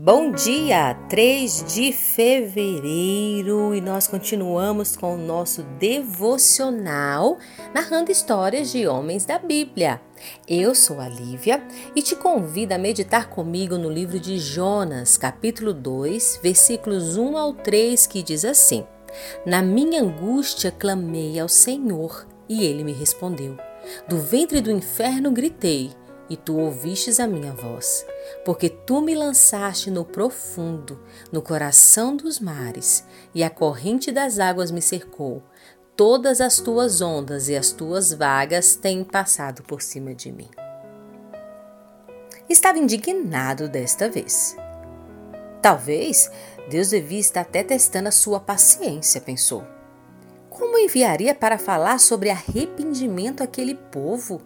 Bom dia, 3 de fevereiro, e nós continuamos com o nosso devocional narrando histórias de homens da Bíblia. Eu sou a Lívia e te convido a meditar comigo no livro de Jonas, capítulo 2, versículos 1 ao 3, que diz assim: Na minha angústia clamei ao Senhor, e ele me respondeu. Do ventre do inferno gritei e tu ouvistes a minha voz, porque tu me lançaste no profundo, no coração dos mares, e a corrente das águas me cercou. Todas as tuas ondas e as tuas vagas têm passado por cima de mim. Estava indignado desta vez. Talvez Deus devia estar até testando a sua paciência, pensou. Como enviaria para falar sobre arrependimento aquele povo?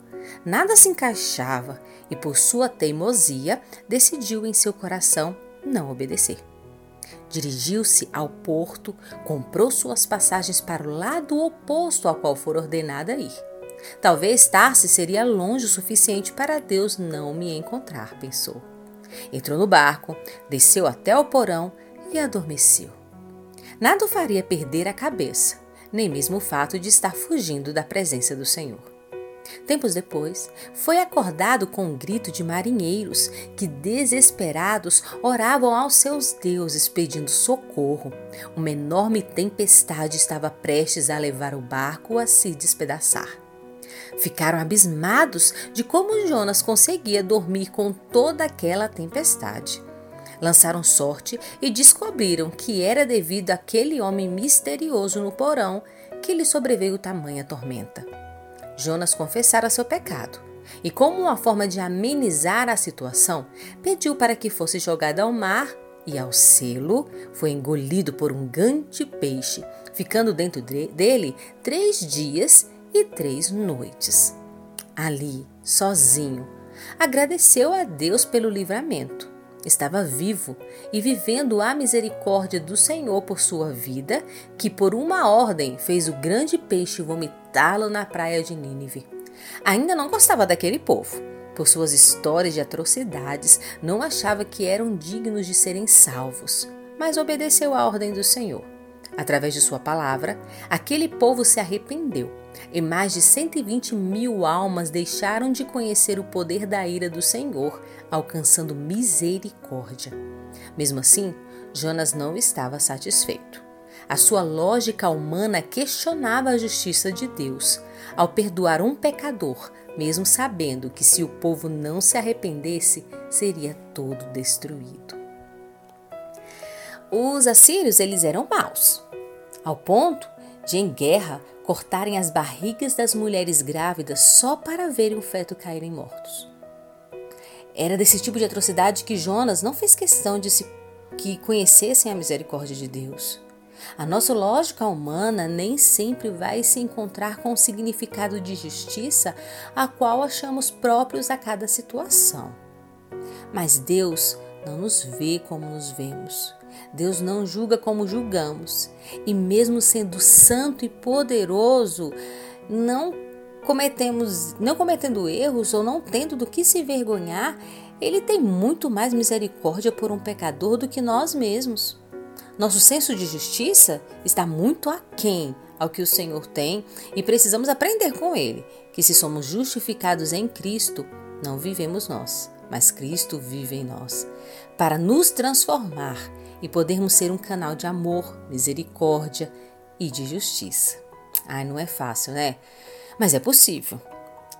Nada se encaixava e, por sua teimosia, decidiu em seu coração não obedecer. Dirigiu-se ao porto, comprou suas passagens para o lado oposto ao qual for ordenada ir. Talvez Tarse seria longe o suficiente para Deus não me encontrar, pensou. Entrou no barco, desceu até o porão e adormeceu. Nada o faria perder a cabeça, nem mesmo o fato de estar fugindo da presença do Senhor. Tempos depois, foi acordado com um grito de marinheiros que, desesperados, oravam aos seus deuses pedindo socorro. Uma enorme tempestade estava prestes a levar o barco a se despedaçar. Ficaram abismados de como Jonas conseguia dormir com toda aquela tempestade. Lançaram sorte e descobriram que era devido àquele homem misterioso no porão que lhe sobreveio tamanha tormenta. Jonas confessara seu pecado e, como uma forma de amenizar a situação, pediu para que fosse jogado ao mar e, ao selo, foi engolido por um grande peixe, ficando dentro dele três dias e três noites. Ali, sozinho, agradeceu a Deus pelo livramento estava vivo e vivendo a misericórdia do Senhor por sua vida, que por uma ordem fez o grande peixe vomitá-lo na praia de Nínive. Ainda não gostava daquele povo. Por suas histórias de atrocidades, não achava que eram dignos de serem salvos, mas obedeceu à ordem do Senhor. Através de sua palavra, aquele povo se arrependeu e mais de 120 mil almas deixaram de conhecer o poder da ira do Senhor, alcançando misericórdia. Mesmo assim, Jonas não estava satisfeito. A sua lógica humana questionava a justiça de Deus ao perdoar um pecador, mesmo sabendo que se o povo não se arrependesse, seria todo destruído. Os assírios eles eram maus, ao ponto de em guerra cortarem as barrigas das mulheres grávidas só para verem o feto caírem mortos. Era desse tipo de atrocidade que Jonas não fez questão de se que conhecessem a misericórdia de Deus. A nossa lógica humana nem sempre vai se encontrar com o significado de justiça a qual achamos próprios a cada situação. Mas Deus não nos vê como nos vemos. Deus não julga como julgamos. E mesmo sendo santo e poderoso, não cometemos, não cometendo erros ou não tendo do que se vergonhar, ele tem muito mais misericórdia por um pecador do que nós mesmos. Nosso senso de justiça está muito aquém ao que o Senhor tem e precisamos aprender com ele que se somos justificados em Cristo, não vivemos nós, mas Cristo vive em nós, para nos transformar e podermos ser um canal de amor, misericórdia e de justiça. Ai, não é fácil, né? Mas é possível.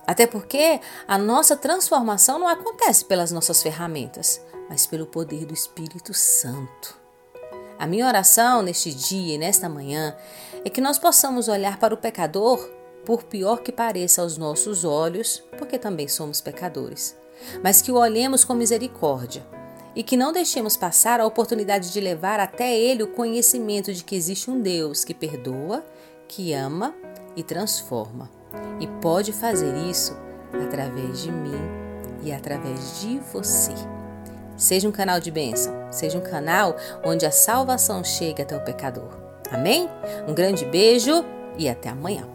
Até porque a nossa transformação não acontece pelas nossas ferramentas, mas pelo poder do Espírito Santo. A minha oração neste dia e nesta manhã é que nós possamos olhar para o pecador, por pior que pareça aos nossos olhos, porque também somos pecadores, mas que o olhemos com misericórdia e que não deixemos passar a oportunidade de levar até ele o conhecimento de que existe um Deus que perdoa, que ama e transforma. E pode fazer isso através de mim e através de você. Seja um canal de bênção, seja um canal onde a salvação chega até o pecador. Amém? Um grande beijo e até amanhã.